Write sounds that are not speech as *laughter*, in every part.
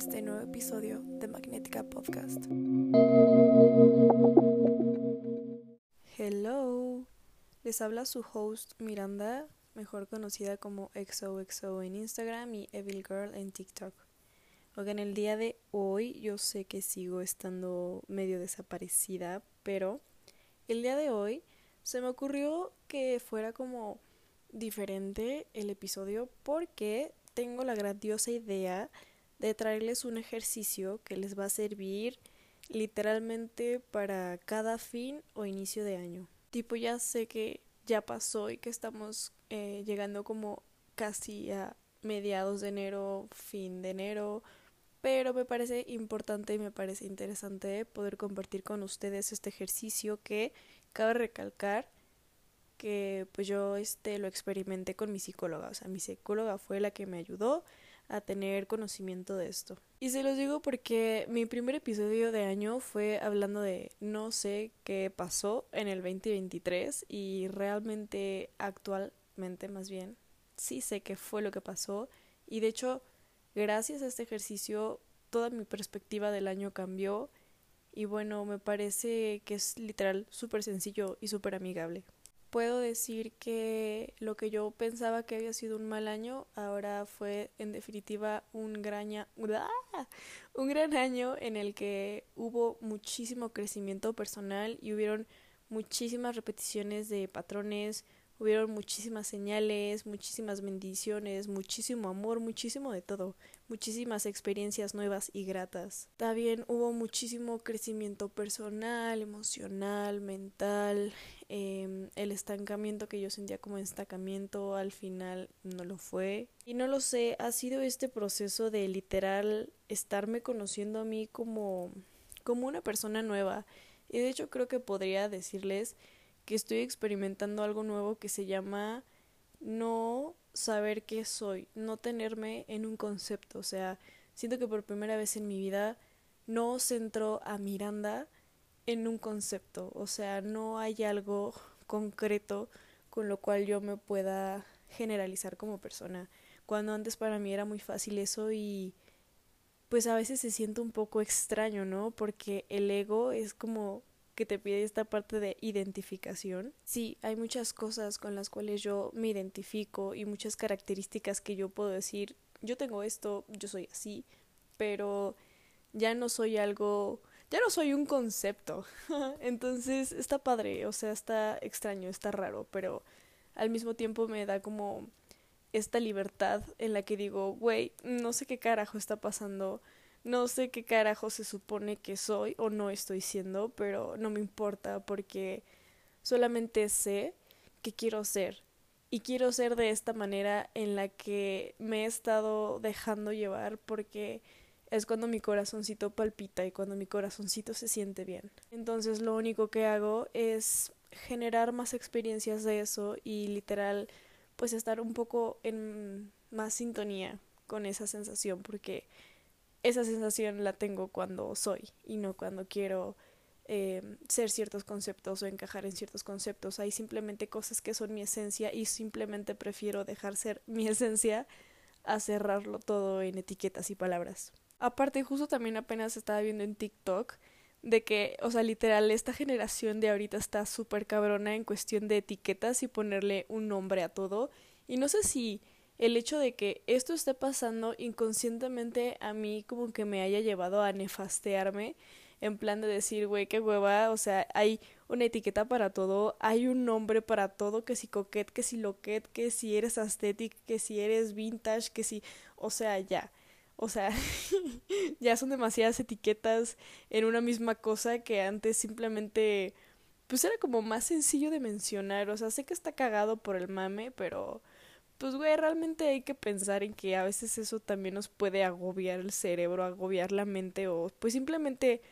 este nuevo episodio de Magnética Podcast. Hello, les habla su host Miranda, mejor conocida como XOXO en Instagram y Evil Girl en TikTok. en el día de hoy yo sé que sigo estando medio desaparecida, pero el día de hoy se me ocurrió que fuera como diferente el episodio porque tengo la grandiosa idea de traerles un ejercicio que les va a servir literalmente para cada fin o inicio de año. Tipo, ya sé que ya pasó y que estamos eh, llegando como casi a mediados de enero, fin de enero, pero me parece importante y me parece interesante poder compartir con ustedes este ejercicio que cabe recalcar que pues yo este lo experimenté con mi psicóloga, o sea, mi psicóloga fue la que me ayudó a tener conocimiento de esto. Y se los digo porque mi primer episodio de año fue hablando de no sé qué pasó en el 2023 y realmente actualmente más bien sí sé qué fue lo que pasó. Y de hecho gracias a este ejercicio toda mi perspectiva del año cambió. Y bueno me parece que es literal súper sencillo y súper amigable puedo decir que lo que yo pensaba que había sido un mal año ahora fue en definitiva un gran, un gran año en el que hubo muchísimo crecimiento personal y hubieron muchísimas repeticiones de patrones, hubieron muchísimas señales, muchísimas bendiciones, muchísimo amor, muchísimo de todo, muchísimas experiencias nuevas y gratas. También hubo muchísimo crecimiento personal, emocional, mental, Em, el estancamiento que yo sentía como estancamiento al final no lo fue. Y no lo sé, ha sido este proceso de literal estarme conociendo a mí como, como una persona nueva. Y de hecho creo que podría decirles que estoy experimentando algo nuevo que se llama no saber qué soy, no tenerme en un concepto. O sea, siento que por primera vez en mi vida no centro a Miranda en un concepto, o sea, no hay algo concreto con lo cual yo me pueda generalizar como persona. Cuando antes para mí era muy fácil eso y pues a veces se siente un poco extraño, ¿no? Porque el ego es como que te pide esta parte de identificación. Sí, hay muchas cosas con las cuales yo me identifico y muchas características que yo puedo decir, yo tengo esto, yo soy así, pero ya no soy algo ya no soy un concepto. *laughs* Entonces está padre, o sea, está extraño, está raro, pero al mismo tiempo me da como esta libertad en la que digo, güey, no sé qué carajo está pasando, no sé qué carajo se supone que soy o no estoy siendo, pero no me importa porque solamente sé que quiero ser. Y quiero ser de esta manera en la que me he estado dejando llevar porque es cuando mi corazoncito palpita y cuando mi corazoncito se siente bien. Entonces lo único que hago es generar más experiencias de eso y literal pues estar un poco en más sintonía con esa sensación porque esa sensación la tengo cuando soy y no cuando quiero eh, ser ciertos conceptos o encajar en ciertos conceptos. Hay simplemente cosas que son mi esencia y simplemente prefiero dejar ser mi *laughs* esencia a cerrarlo todo en etiquetas y palabras. Aparte, justo también apenas estaba viendo en TikTok de que, o sea, literal, esta generación de ahorita está súper cabrona en cuestión de etiquetas y ponerle un nombre a todo. Y no sé si el hecho de que esto esté pasando inconscientemente a mí como que me haya llevado a nefastearme en plan de decir, güey, qué hueva, o sea, hay una etiqueta para todo, hay un nombre para todo, que si coquet, que si loquet, que si eres aesthetic, que si eres vintage, que si, o sea, ya. O sea, *laughs* ya son demasiadas etiquetas en una misma cosa que antes simplemente pues era como más sencillo de mencionar. O sea, sé que está cagado por el mame, pero pues güey, realmente hay que pensar en que a veces eso también nos puede agobiar el cerebro, agobiar la mente o pues simplemente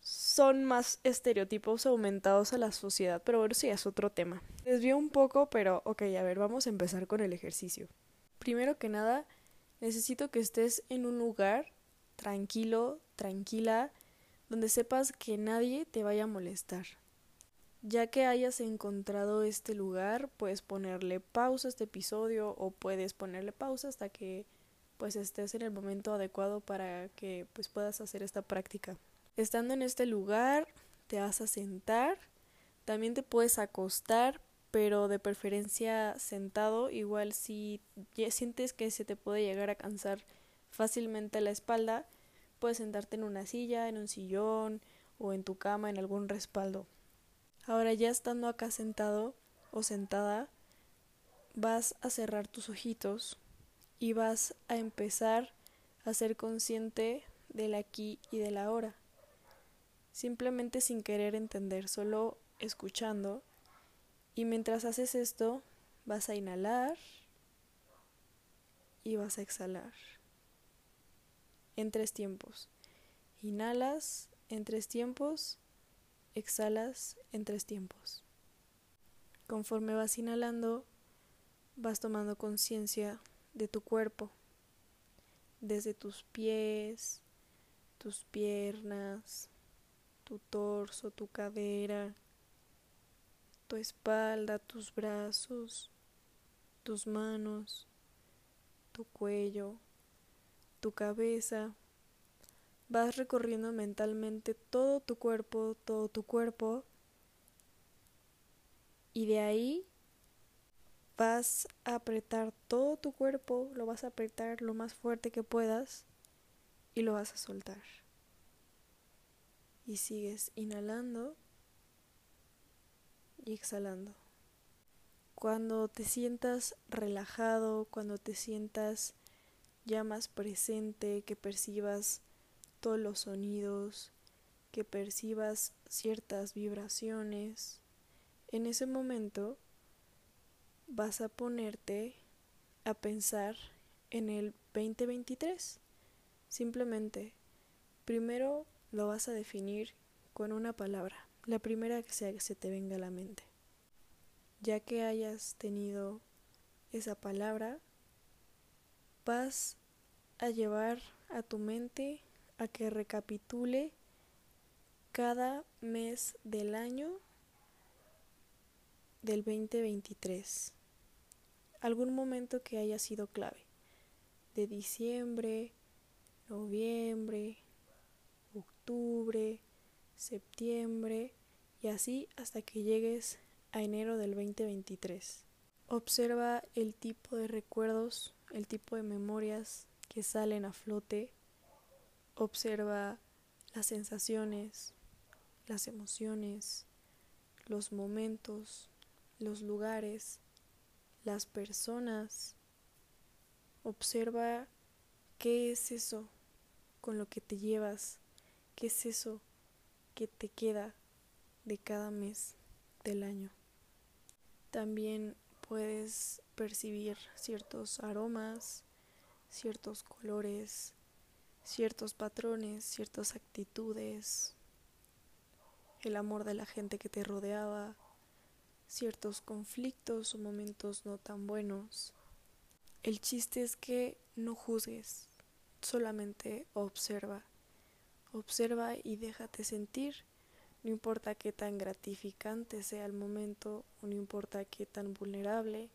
son más estereotipos aumentados a la sociedad, pero bueno, sí es otro tema. Desvío un poco, pero ok, a ver, vamos a empezar con el ejercicio. Primero que nada, Necesito que estés en un lugar tranquilo, tranquila, donde sepas que nadie te vaya a molestar. Ya que hayas encontrado este lugar, puedes ponerle pausa a este episodio o puedes ponerle pausa hasta que pues estés en el momento adecuado para que pues puedas hacer esta práctica. Estando en este lugar, te vas a sentar, también te puedes acostar, pero de preferencia sentado, igual si sientes que se te puede llegar a cansar fácilmente la espalda, puedes sentarte en una silla, en un sillón o en tu cama, en algún respaldo. Ahora ya estando acá sentado o sentada, vas a cerrar tus ojitos y vas a empezar a ser consciente del aquí y del ahora. Simplemente sin querer entender, solo escuchando. Y mientras haces esto, vas a inhalar y vas a exhalar en tres tiempos. Inhalas en tres tiempos, exhalas en tres tiempos. Conforme vas inhalando, vas tomando conciencia de tu cuerpo, desde tus pies, tus piernas, tu torso, tu cadera, tu espalda, tus brazos, tus manos, tu cuello, tu cabeza. Vas recorriendo mentalmente todo tu cuerpo, todo tu cuerpo. Y de ahí vas a apretar todo tu cuerpo, lo vas a apretar lo más fuerte que puedas y lo vas a soltar. Y sigues inhalando y exhalando. Cuando te sientas relajado, cuando te sientas ya más presente, que percibas todos los sonidos, que percibas ciertas vibraciones, en ese momento vas a ponerte a pensar en el 2023. Simplemente, primero lo vas a definir con una palabra, la primera que se te venga a la mente. Ya que hayas tenido esa palabra, vas a llevar a tu mente a que recapitule cada mes del año del 2023 algún momento que haya sido clave, de diciembre, noviembre, octubre, septiembre y así hasta que llegues a enero del 2023. Observa el tipo de recuerdos, el tipo de memorias que salen a flote. Observa las sensaciones, las emociones, los momentos, los lugares las personas. Observa qué es eso con lo que te llevas, qué es eso que te queda de cada mes del año. También puedes percibir ciertos aromas, ciertos colores, ciertos patrones, ciertas actitudes, el amor de la gente que te rodeaba, ciertos conflictos o momentos no tan buenos. El chiste es que no juzgues, solamente observa. Observa y déjate sentir. No importa qué tan gratificante sea el momento, o no importa qué tan vulnerable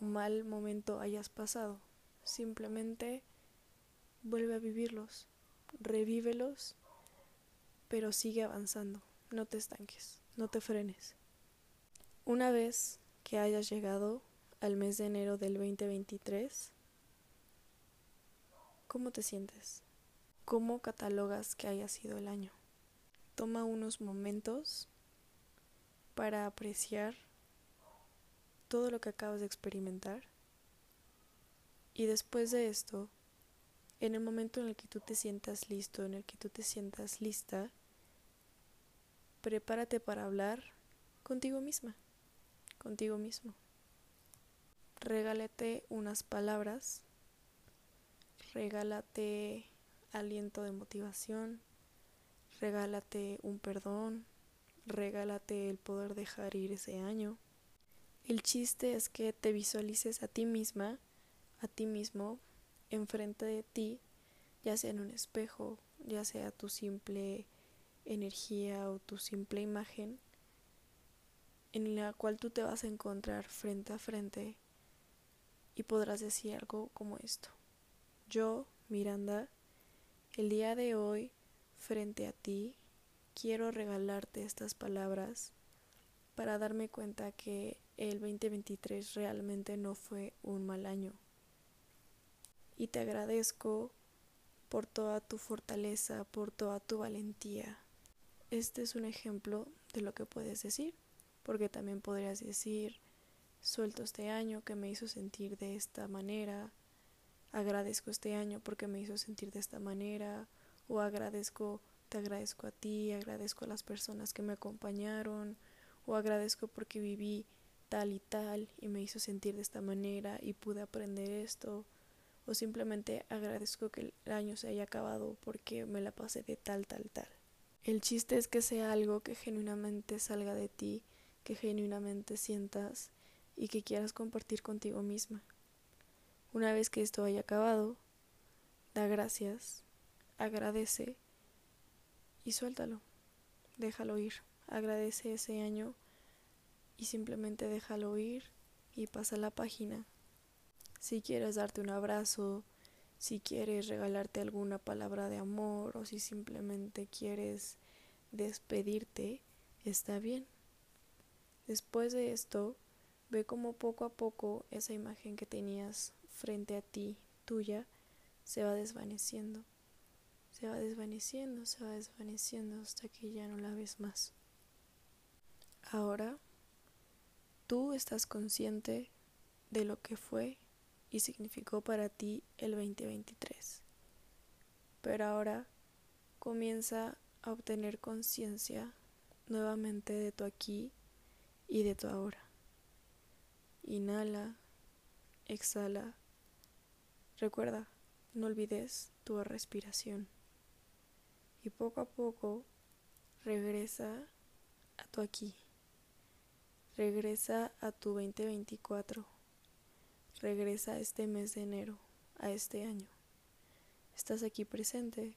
o mal momento hayas pasado. Simplemente vuelve a vivirlos, revívelos, pero sigue avanzando. No te estanques, no te frenes. Una vez que hayas llegado al mes de enero del 2023, ¿cómo te sientes? ¿Cómo catalogas que haya sido el año? Toma unos momentos para apreciar todo lo que acabas de experimentar y después de esto, en el momento en el que tú te sientas listo, en el que tú te sientas lista, prepárate para hablar contigo misma contigo mismo. Regálate unas palabras, regálate aliento de motivación, regálate un perdón, regálate el poder dejar ir ese año. El chiste es que te visualices a ti misma, a ti mismo, enfrente de ti, ya sea en un espejo, ya sea tu simple energía o tu simple imagen, en la cual tú te vas a encontrar frente a frente y podrás decir algo como esto. Yo, Miranda, el día de hoy, frente a ti, quiero regalarte estas palabras para darme cuenta que el 2023 realmente no fue un mal año. Y te agradezco por toda tu fortaleza, por toda tu valentía. Este es un ejemplo de lo que puedes decir, porque también podrías decir, suelto este año que me hizo sentir de esta manera, agradezco este año porque me hizo sentir de esta manera, o agradezco, te agradezco a ti, agradezco a las personas que me acompañaron, o agradezco porque viví tal y tal y me hizo sentir de esta manera y pude aprender esto o simplemente agradezco que el año se haya acabado porque me la pasé de tal tal tal. El chiste es que sea algo que genuinamente salga de ti, que genuinamente sientas y que quieras compartir contigo misma. Una vez que esto haya acabado, da gracias, agradece y suéltalo, déjalo ir agradece ese año y simplemente déjalo ir y pasa la página. Si quieres darte un abrazo, si quieres regalarte alguna palabra de amor o si simplemente quieres despedirte, está bien. Después de esto, ve como poco a poco esa imagen que tenías frente a ti, tuya, se va desvaneciendo. Se va desvaneciendo, se va desvaneciendo hasta que ya no la ves más. Ahora tú estás consciente de lo que fue y significó para ti el 2023. Pero ahora comienza a obtener conciencia nuevamente de tu aquí y de tu ahora. Inhala, exhala. Recuerda, no olvides tu respiración. Y poco a poco regresa a tu aquí. Regresa a tu 2024. Regresa a este mes de enero, a este año. Estás aquí presente.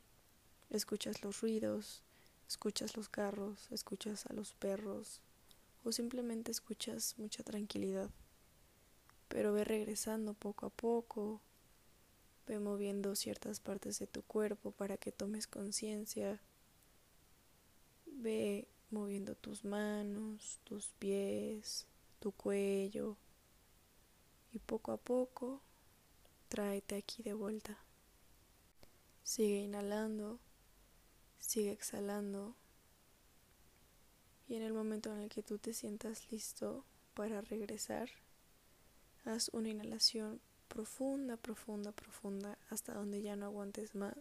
Escuchas los ruidos, escuchas los carros, escuchas a los perros o simplemente escuchas mucha tranquilidad. Pero ve regresando poco a poco, ve moviendo ciertas partes de tu cuerpo para que tomes conciencia. Ve moviendo tus manos, tus pies, tu cuello y poco a poco tráete aquí de vuelta. Sigue inhalando, sigue exhalando y en el momento en el que tú te sientas listo para regresar, haz una inhalación profunda, profunda, profunda hasta donde ya no aguantes más.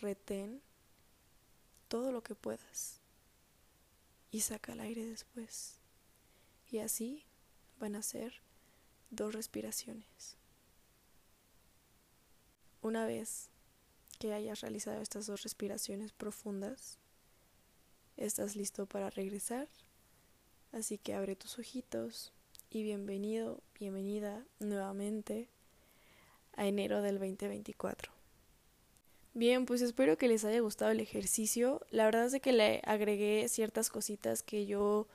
Retén todo lo que puedas y saca el aire después. Y así van a ser dos respiraciones. Una vez que hayas realizado estas dos respiraciones profundas, estás listo para regresar. Así que abre tus ojitos y bienvenido, bienvenida nuevamente a enero del 2024. Bien, pues espero que les haya gustado el ejercicio. La verdad es que le agregué ciertas cositas que yo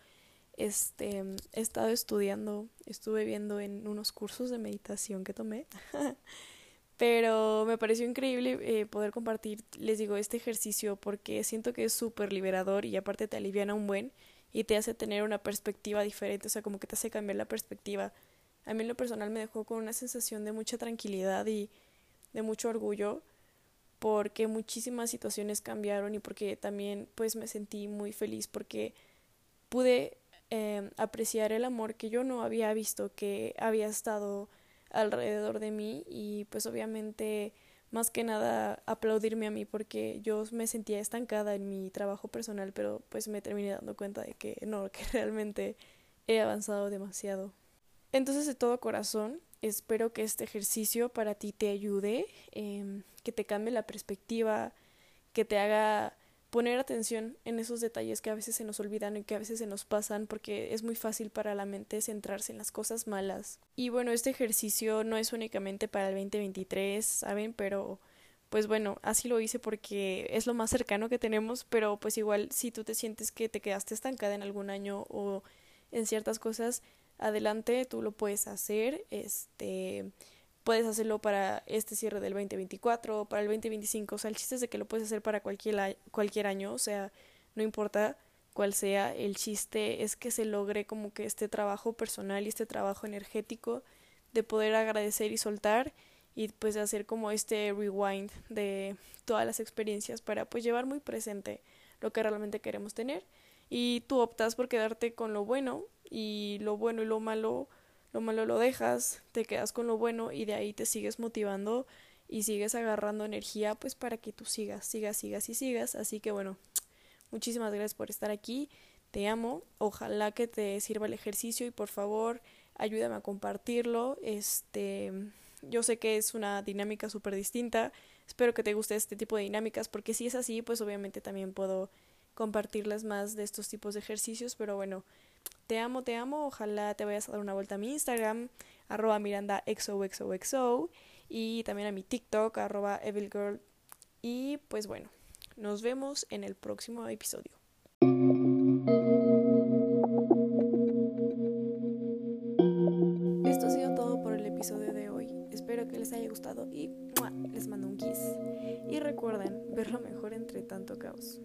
este, he estado estudiando, estuve viendo en unos cursos de meditación que tomé. *laughs* Pero me pareció increíble eh, poder compartir, les digo, este ejercicio porque siento que es súper liberador y aparte te aliviana un buen y te hace tener una perspectiva diferente, o sea, como que te hace cambiar la perspectiva. A mí en lo personal me dejó con una sensación de mucha tranquilidad y de mucho orgullo porque muchísimas situaciones cambiaron y porque también pues me sentí muy feliz porque pude eh, apreciar el amor que yo no había visto que había estado alrededor de mí y pues obviamente más que nada aplaudirme a mí porque yo me sentía estancada en mi trabajo personal pero pues me terminé dando cuenta de que no, que realmente he avanzado demasiado. Entonces de todo corazón espero que este ejercicio para ti te ayude. Eh, que te cambie la perspectiva, que te haga poner atención en esos detalles que a veces se nos olvidan y que a veces se nos pasan porque es muy fácil para la mente centrarse en las cosas malas. Y bueno, este ejercicio no es únicamente para el 2023, ¿saben? Pero pues bueno, así lo hice porque es lo más cercano que tenemos, pero pues igual si tú te sientes que te quedaste estancada en algún año o en ciertas cosas, adelante, tú lo puedes hacer, este puedes hacerlo para este cierre del 2024, para el 2025, o sea, el chiste es de que lo puedes hacer para cualquier, cualquier año, o sea, no importa cuál sea, el chiste es que se logre como que este trabajo personal y este trabajo energético de poder agradecer y soltar y pues hacer como este rewind de todas las experiencias para pues llevar muy presente lo que realmente queremos tener. Y tú optas por quedarte con lo bueno y lo bueno y lo malo lo malo lo dejas, te quedas con lo bueno y de ahí te sigues motivando y sigues agarrando energía pues para que tú sigas, sigas, sigas y sigas. Así que bueno, muchísimas gracias por estar aquí, te amo, ojalá que te sirva el ejercicio y por favor ayúdame a compartirlo. Este, yo sé que es una dinámica súper distinta, espero que te guste este tipo de dinámicas porque si es así pues obviamente también puedo compartirles más de estos tipos de ejercicios, pero bueno, te amo, te amo. Ojalá te vayas a dar una vuelta a mi Instagram, arroba Miranda XOXOXO, y también a mi TikTok, arroba EvilGirl. Y pues bueno, nos vemos en el próximo episodio. Esto ha sido todo por el episodio de hoy. Espero que les haya gustado y les mando un kiss. Y recuerden ver lo mejor entre tanto caos.